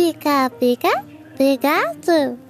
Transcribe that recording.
Pica, pica, obrigado.